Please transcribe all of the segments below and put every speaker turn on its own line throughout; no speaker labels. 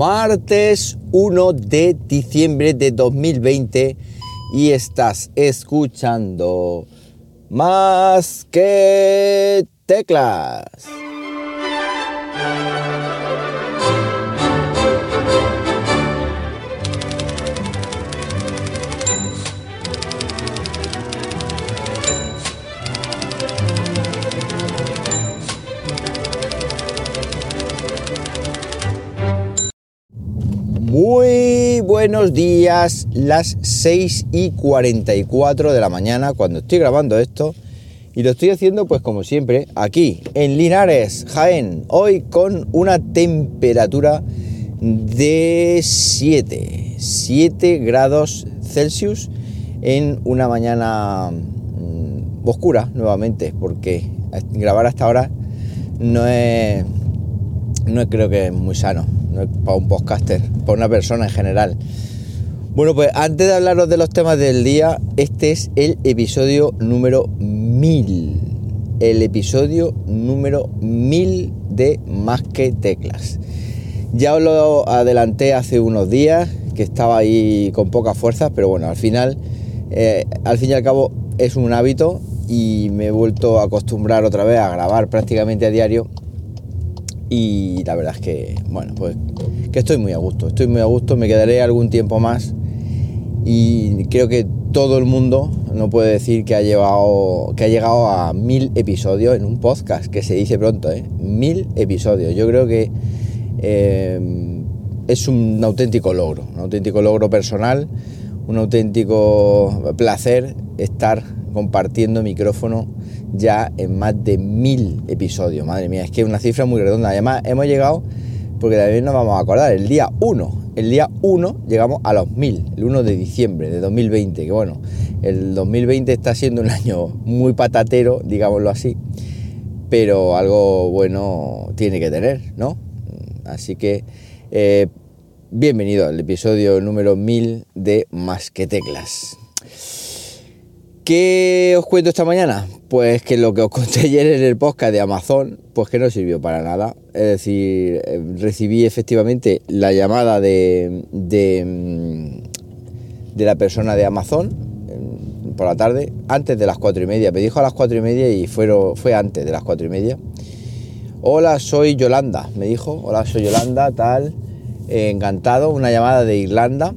martes 1 de diciembre de 2020 y estás escuchando más que teclas. Buenos días, las 6 y 44 de la mañana cuando estoy grabando esto y lo estoy haciendo pues como siempre aquí en Linares, Jaén, hoy con una temperatura de 7, 7 grados Celsius en una mañana mm, oscura nuevamente porque grabar hasta ahora no es, no creo que es muy sano para un podcaster, para una persona en general. Bueno, pues antes de hablaros de los temas del día, este es el episodio número 1000. El episodio número 1000 de Más que Teclas. Ya os lo adelanté hace unos días, que estaba ahí con pocas fuerzas, pero bueno, al final, eh, al fin y al cabo, es un hábito y me he vuelto a acostumbrar otra vez a grabar prácticamente a diario y la verdad es que, bueno, pues que estoy muy a gusto, estoy muy a gusto, me quedaré algún tiempo más y creo que todo el mundo no puede decir que ha, llevado, que ha llegado a mil episodios en un podcast, que se dice pronto, ¿eh? Mil episodios. Yo creo que eh, es un auténtico logro, un auténtico logro personal, un auténtico placer estar compartiendo micrófono ya en más de mil episodios. Madre mía, es que es una cifra muy redonda. Además, hemos llegado, porque también nos vamos a acordar, el día 1. El día 1 llegamos a los mil, el 1 de diciembre de 2020. Que bueno, el 2020 está siendo un año muy patatero, digámoslo así. Pero algo bueno tiene que tener, ¿no? Así que eh, bienvenido al episodio número 1000 de Más que Teclas. ¿Qué os cuento esta mañana? Pues que lo que os conté ayer en el podcast de Amazon, pues que no sirvió para nada. Es decir, eh, recibí efectivamente la llamada de, de, mm, la persona de Amazon por la tarde, antes de las cuatro y media. Me dijo a las cuatro y media y fueron, fue antes de las cuatro y media. Hola, soy Yolanda, me dijo. Hola, soy Yolanda, tal. encantado, una llamada de Irlanda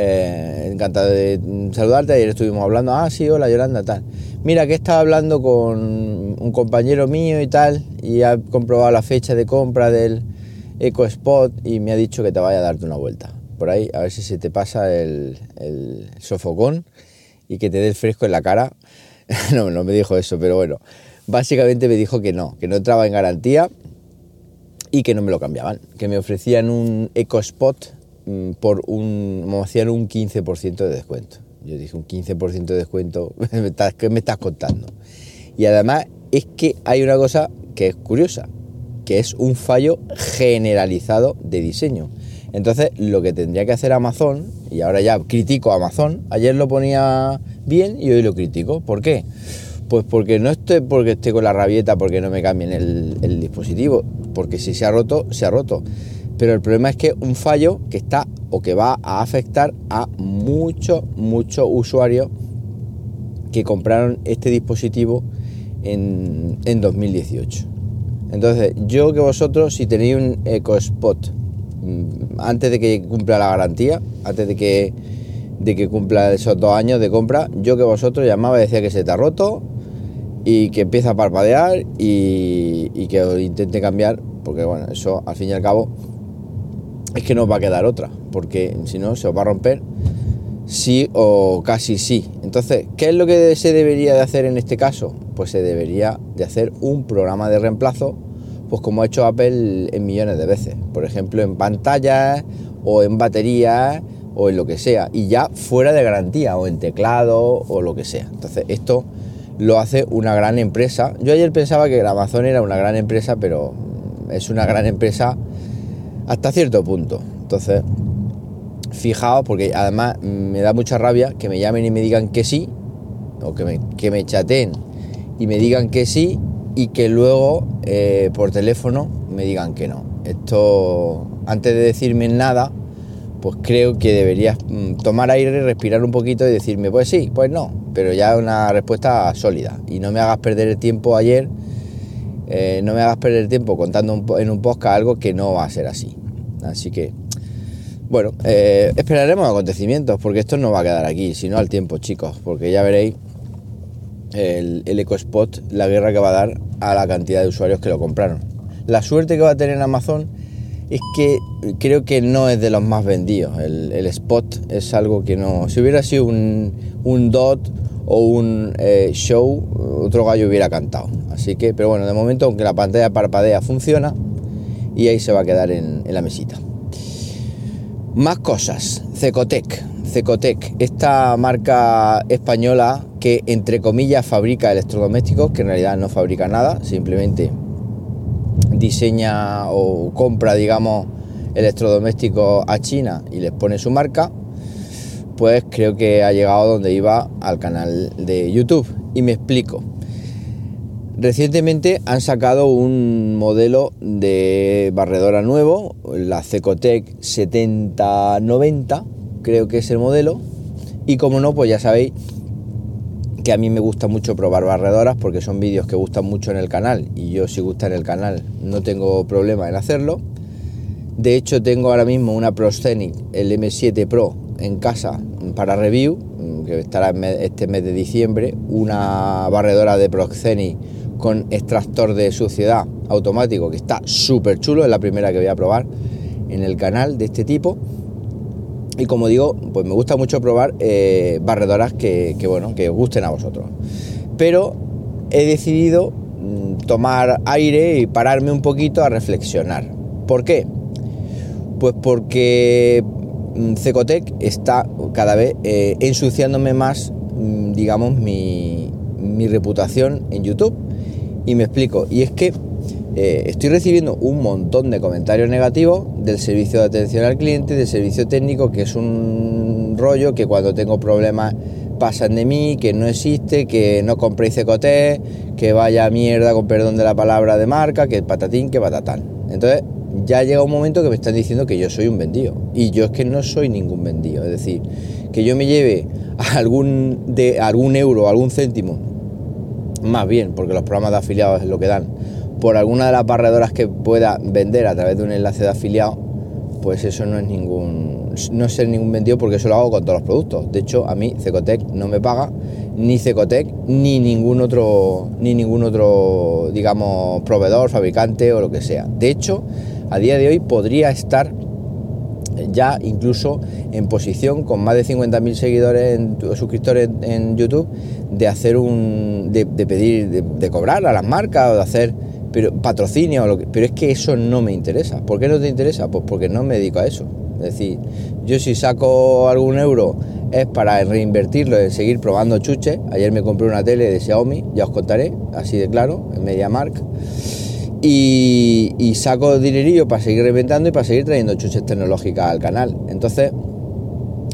eh, encantado de saludarte. Ayer estuvimos hablando, ah, sí, hola Yolanda, tal. Mira, que estaba hablando con un compañero mío y tal, y ha comprobado la fecha de compra del EcoSpot y me ha dicho que te vaya a darte una vuelta. Por ahí, a ver si se te pasa el, sofocón y que te dé el fresco en la cara. no, no me dijo eso, pero bueno, básicamente me dijo que no, que no entraba en garantía y que no me lo cambiaban, que me ofrecían un EcoSpot por un, me hacían un 15% de descuento. Yo dije, un 15% de descuento, ¿qué me estás contando? Y además es que hay una cosa que es curiosa, que es un fallo generalizado de diseño. Entonces, lo que tendría que hacer Amazon, y ahora ya critico a Amazon, ayer lo ponía bien y hoy lo critico. ¿Por qué? Pues porque no estoy porque esté con la rabieta porque no me cambien el dispositivo, porque si se ha roto, se ha roto pero el problema es que un fallo que está o que va a afectar a muchos, muchos usuarios que compraron este dispositivo en, 2018. Entonces, yo que vosotros, si tenéis un EcoSpot mm, antes de que cumpla la garantía, antes de que, de que cumpla esos dos años de compra, yo que vosotros llamaba y decía que se te ha roto y que empieza a parpadear y, y que intente cambiar, porque bueno, eso al fin y al cabo es que no va a quedar otra, porque si no se os va a romper sí o casi sí. Entonces, ¿qué es lo que se debería de hacer en este caso? Pues se debería de hacer un programa de reemplazo, pues como ha hecho Apple en millones de veces. Por ejemplo, en pantallas o en baterías o en lo que sea. Y ya fuera de garantía o en teclado o lo que sea. Entonces, esto lo hace una gran empresa. Yo ayer pensaba que Amazon era una gran empresa, pero es una gran empresa hasta cierto punto. Entonces, fijaos, porque además me da mucha rabia que me llamen y me digan que sí, o que me, que me chateen y me digan que sí, y que luego eh, por teléfono me digan que no. Esto, antes de decirme nada, pues creo que deberías mm, tomar aire, respirar un poquito y decirme, pues sí, pues no, pero ya una respuesta sólida. Y no me hagas perder el tiempo ayer, eh, no me hagas perder el tiempo contando en un podcast algo que no va a ser así. Así que, bueno, eh, esperaremos acontecimientos, porque esto no va a quedar aquí, sino al tiempo, chicos, porque ya veréis el, el EcoSpot, la guerra que va a dar a la cantidad de usuarios que lo compraron. La suerte que va a tener Amazon es que creo que no es de los más vendidos. El, spot es algo que no. Si hubiera sido un, dot o un eh, show, otro gallo hubiera cantado. Así que, pero bueno, de momento, aunque la pantalla parpadea, funciona y ahí se va a quedar en, la mesita. Más cosas. Cecotec. Cecotec, esta marca española que entre comillas fabrica electrodomésticos, que en realidad no fabrica nada, simplemente diseña o compra, digamos, electrodomésticos a China y les pone su marca, pues creo que ha llegado donde iba al canal de YouTube. Y me explico. Recientemente han sacado un modelo de barredora nuevo, la Cecotec 7090, creo que es el modelo. Y como no, pues ya sabéis que a mí me gusta mucho probar barredoras porque son vídeos que gustan mucho en el canal y yo si gusta en el canal no tengo problema en hacerlo. De hecho tengo ahora mismo una Proscenic, el M7 Pro, en casa para review, que estará este mes de diciembre, una barredora de Proscenic con extractor de suciedad automático que está súper chulo, es la primera que voy a probar en el canal de este tipo y como digo, pues me gusta mucho probar eh, barredoras que, bueno, que os gusten a vosotros. Pero he decidido mm, tomar aire y pararme un poquito a reflexionar. ¿Por qué? Pues porque mm, Cecotec está cada vez eh, ensuciándome más, mm, digamos, mi, reputación en YouTube. Y me explico. Y es que eh, estoy recibiendo un montón de comentarios negativos del servicio de atención al cliente, del servicio técnico, que es un rollo que cuando tengo problemas pasan de mí, que no existe, que no compréis Cecoté, que vaya mierda con perdón de la palabra de marca, que patatín, que patatán. Entonces ya llega un momento que me están diciendo que yo soy un vendido. Y yo es que no soy ningún vendido. Es decir, que yo me lleve algún, de, algún euro, algún céntimo, más bien, porque los programas de afiliados es lo que dan por alguna de las barredoras que pueda vender a través de un enlace de afiliado, pues eso no es ningún no ser ningún vendido porque eso lo hago con todos los productos. De hecho, a mí Cecotec no me paga ni Cecotec ni ningún otro ni ningún otro digamos proveedor, fabricante o lo que sea. De hecho, a día de hoy podría estar ya incluso en posición con más de 50.000 seguidores en, suscriptores en, YouTube de hacer un de, pedir de, de, cobrar a las marcas o de hacer pero patrocinio, lo que, pero es que eso no me interesa. ¿Por qué no te interesa? Pues porque no me dedico a eso. Es decir, yo si saco algún euro es para reinvertirlo en seguir probando chuches. Ayer me compré una tele de Xiaomi, ya os contaré, así de claro, en MediaMark. Y, y saco dinerillo para seguir reinventando y para seguir trayendo chuches tecnológicas al canal. Entonces,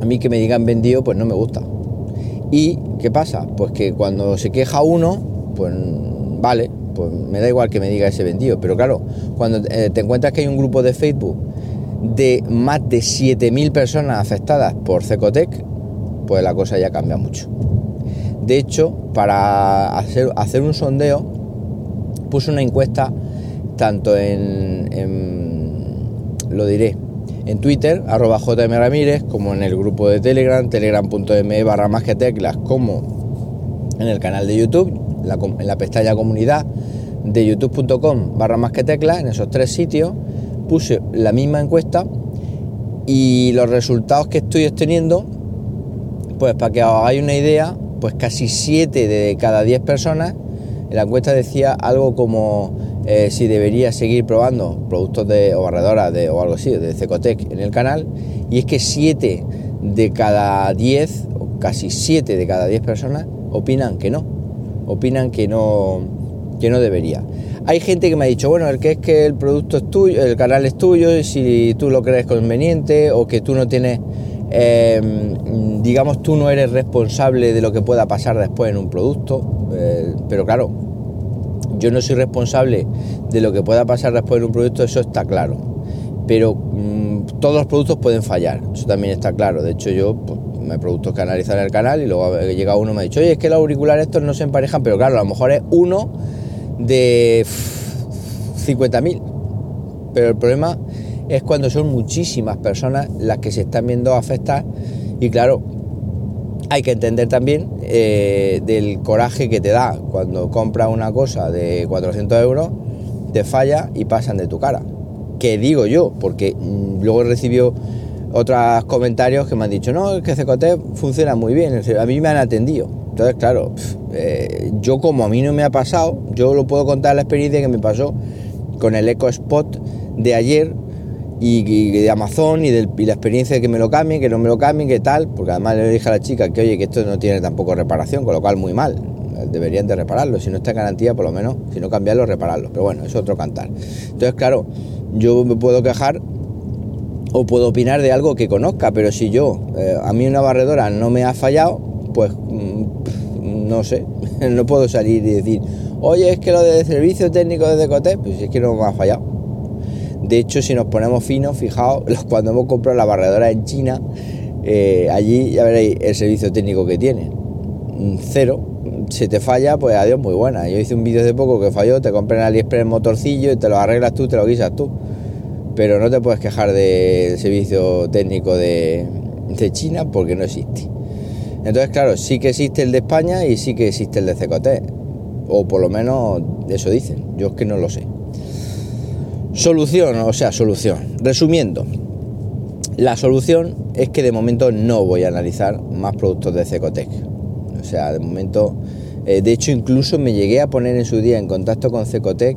a mí que me digan vendido, pues no me gusta. ¿Y qué pasa? Pues que cuando se queja uno, pues vale, pues me da igual que me diga ese vendido. Pero claro, cuando eh, te encuentras que hay un grupo de Facebook de más de 7.000 personas afectadas por Cecotec, pues la cosa ya cambia mucho. De hecho, para hacer, hacer un sondeo, puse una encuesta tanto en, lo diré, en Twitter, arroba JM Ramírez, como en el grupo de Telegram, telegram.me barra más que teclas, como en el canal de YouTube, en la pestaña comunidad de youtube.com barra más que teclas, en esos tres sitios, puse la misma encuesta y los resultados que estoy obteniendo, pues para que os hagáis una idea, pues casi 7 de cada 10 personas, en la encuesta decía algo como eh, si debería seguir probando productos de, o barredoras de, o algo así, de Cecotec en el canal, y es que 7 de cada 10, o casi 7 de cada 10 personas, opinan que no, opinan que no, que no debería. Hay gente que me ha dicho, bueno, el que es que el producto es tuyo, el canal es tuyo, y si tú lo crees conveniente o que tú no tienes, em, digamos, tú no eres responsable de lo que pueda pasar después en un producto. Eh, pero claro, Yo no soy responsable de lo que pueda pasar después en un producto, eso está claro. Pero mm, todos los productos pueden fallar, eso también está claro. De hecho, yo pues, me productos que analizar el canal y luego llega uno y me ha dicho, oye, es que los auriculares estos no se emparejan, pero claro, a lo mejor es uno de 50.000. Pero el problema es cuando son muchísimas personas las que se están viendo afectadas y claro, hay que entender también eh, del coraje que te da cuando compras una cosa de 400 euros, te falla y pasan de tu cara. Que digo yo, porque mm, luego recibió otros comentarios que me han dicho, no, es que Cecote funciona muy bien, a mí me han atendido. Entonces, claro, eh, yo como a mí no me ha pasado, yo lo puedo contar la experiencia que me pasó con el Eco Spot de ayer y, de Amazon y, la experiencia de que me lo cambien, que no me lo cambien, que tal, porque además le dije a la chica que oye, que esto no tiene tampoco reparación, con lo cual muy mal, deberían de repararlo, si no está en garantía, por lo menos, si no cambiarlo, repararlo, pero bueno, es otro cantar. Entonces, claro, yo me puedo quejar o puedo opinar de algo que conozca, pero si yo, eh, a mí una barredora no me ha fallado, pues mm, no sé, no puedo salir y decir, oye, es que lo de servicio técnico de Decote, pues es que no me ha fallado. De hecho, si nos ponemos finos, fijaos, cuando hemos comprado la barredora en China, eh, allí ya veréis el servicio técnico que tiene. Cero. Si te falla, pues adiós, muy buena. Yo hice un vídeo hace poco que falló, te compré en AliExpress el motorcillo y te lo arreglas tú, te lo guisas tú. Pero no te puedes quejar del servicio técnico de, China porque no existe. Entonces, claro, sí que existe el de España y sí que existe el de CKT. O por lo menos eso dicen. Yo es que no lo sé. Solución, o sea, solución. Resumiendo, la solución es que de momento no voy a analizar más productos de Cecotec. O sea, de momento, eh, de hecho incluso me llegué a poner en su día en contacto con Cecotec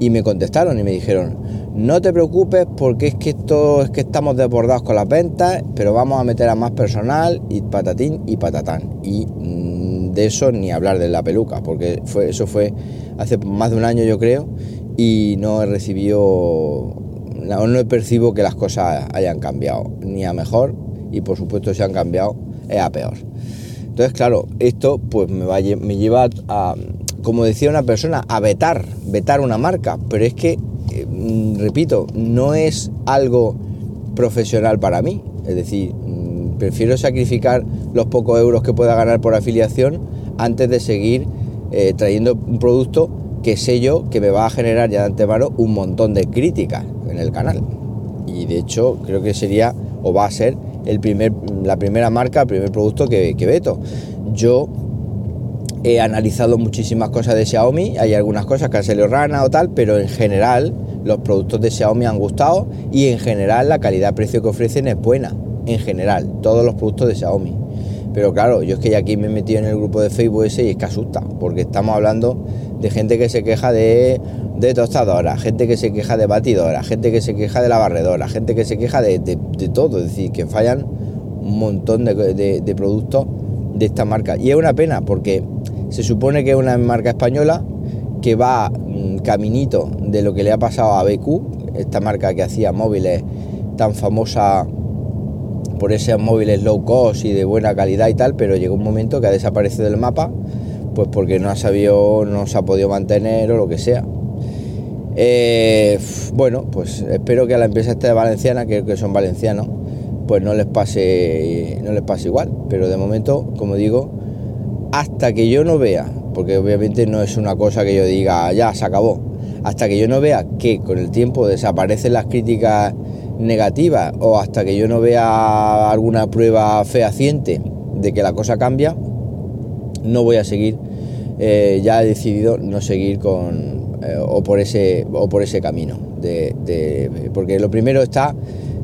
y me contestaron y me dijeron, no te preocupes porque es que esto es que estamos desbordados con las ventas, pero vamos a meter a más personal y patatín y patatán. Y mm, de eso ni hablar de la peluca, porque fue, eso fue hace más de un año yo creo y no he recibido, no, no percibo que las cosas hayan cambiado, ni a mejor, y por supuesto si han cambiado es a peor. Entonces, claro, esto pues me, va, me lleva a, como decía una persona, a vetar, vetar una marca, pero es que, mm, repito, no es algo profesional para mí, es decir, mm, prefiero sacrificar los pocos euros que pueda ganar por afiliación antes de seguir eh, trayendo un producto que sé yo que me va a generar ya de antemano un montón de críticas en el canal. Y de hecho creo que sería o va a ser el primer, la primera marca, el primer producto que, veto. Yo he analizado muchísimas cosas de Xiaomi, hay algunas cosas que han salido rana o tal, pero en general los productos de Xiaomi han gustado y en general la calidad-precio que ofrecen es buena, en general, todos los productos de Xiaomi. Pero claro, yo es que ya aquí me he metido en el grupo de Facebook ese y es que asusta, porque estamos hablando de gente que se queja de, de tostadora, gente que se queja de batidora, gente que se queja de la barredora, gente que se queja de, todo, es decir, que fallan un montón de, productos de esta marca. Y es una pena porque se supone que es una marca española que va mm, caminito de lo que le ha pasado a BQ, esta marca que hacía móviles tan famosa por esos móviles low cost y de buena calidad y tal, pero llegó un momento que ha desaparecido del mapa pues porque no ha sabido, no se ha podido mantener o lo que sea. Eh, bueno, pues espero que a la empresa esta de valenciana, que, que son valencianos, pues no les pase, no les pase igual. Pero de momento, como digo, hasta que yo no vea, porque obviamente no es una cosa que yo diga, ya se acabó, hasta que yo no vea que con el tiempo desaparecen las críticas negativas o hasta que yo no vea alguna prueba fehaciente de que la cosa cambia, no voy a seguir, eh, ya he decidido no seguir con, eh, o, por ese, o por ese camino. De, porque lo primero está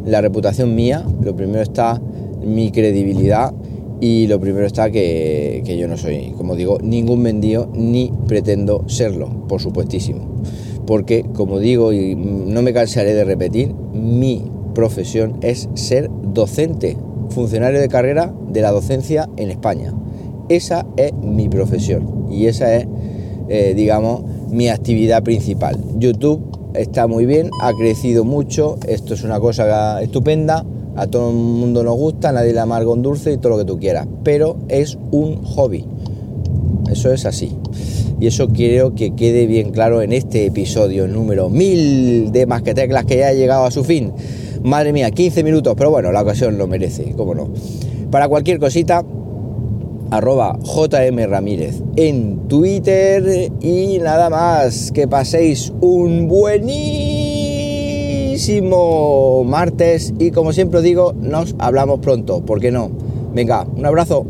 la reputación mía, lo primero está mi credibilidad y lo primero está que, yo no soy, como digo, ningún vendido ni pretendo serlo, por supuestísimo. Porque, como digo, y no me cansaré de repetir, mi profesión es ser docente, funcionario de carrera de la docencia en España. Esa es mi profesión y esa es, eh, digamos, mi actividad principal. YouTube está muy bien, ha crecido mucho, esto es una cosa estupenda, a todo el mundo nos gusta, nadie le amarga un dulce y todo lo que tú quieras, pero es un hobby. Eso es así. Y eso quiero que quede bien claro en este episodio número 1000 de Más que Teclas que ya ha llegado a su fin. Madre mía, 15 minutos, pero bueno, la ocasión lo merece, cómo no. Para cualquier cosita, arroba JM Ramírez en Twitter y nada más, que paséis un buenísimo martes y como siempre digo, nos hablamos pronto, ¿por qué no? Venga, un abrazo.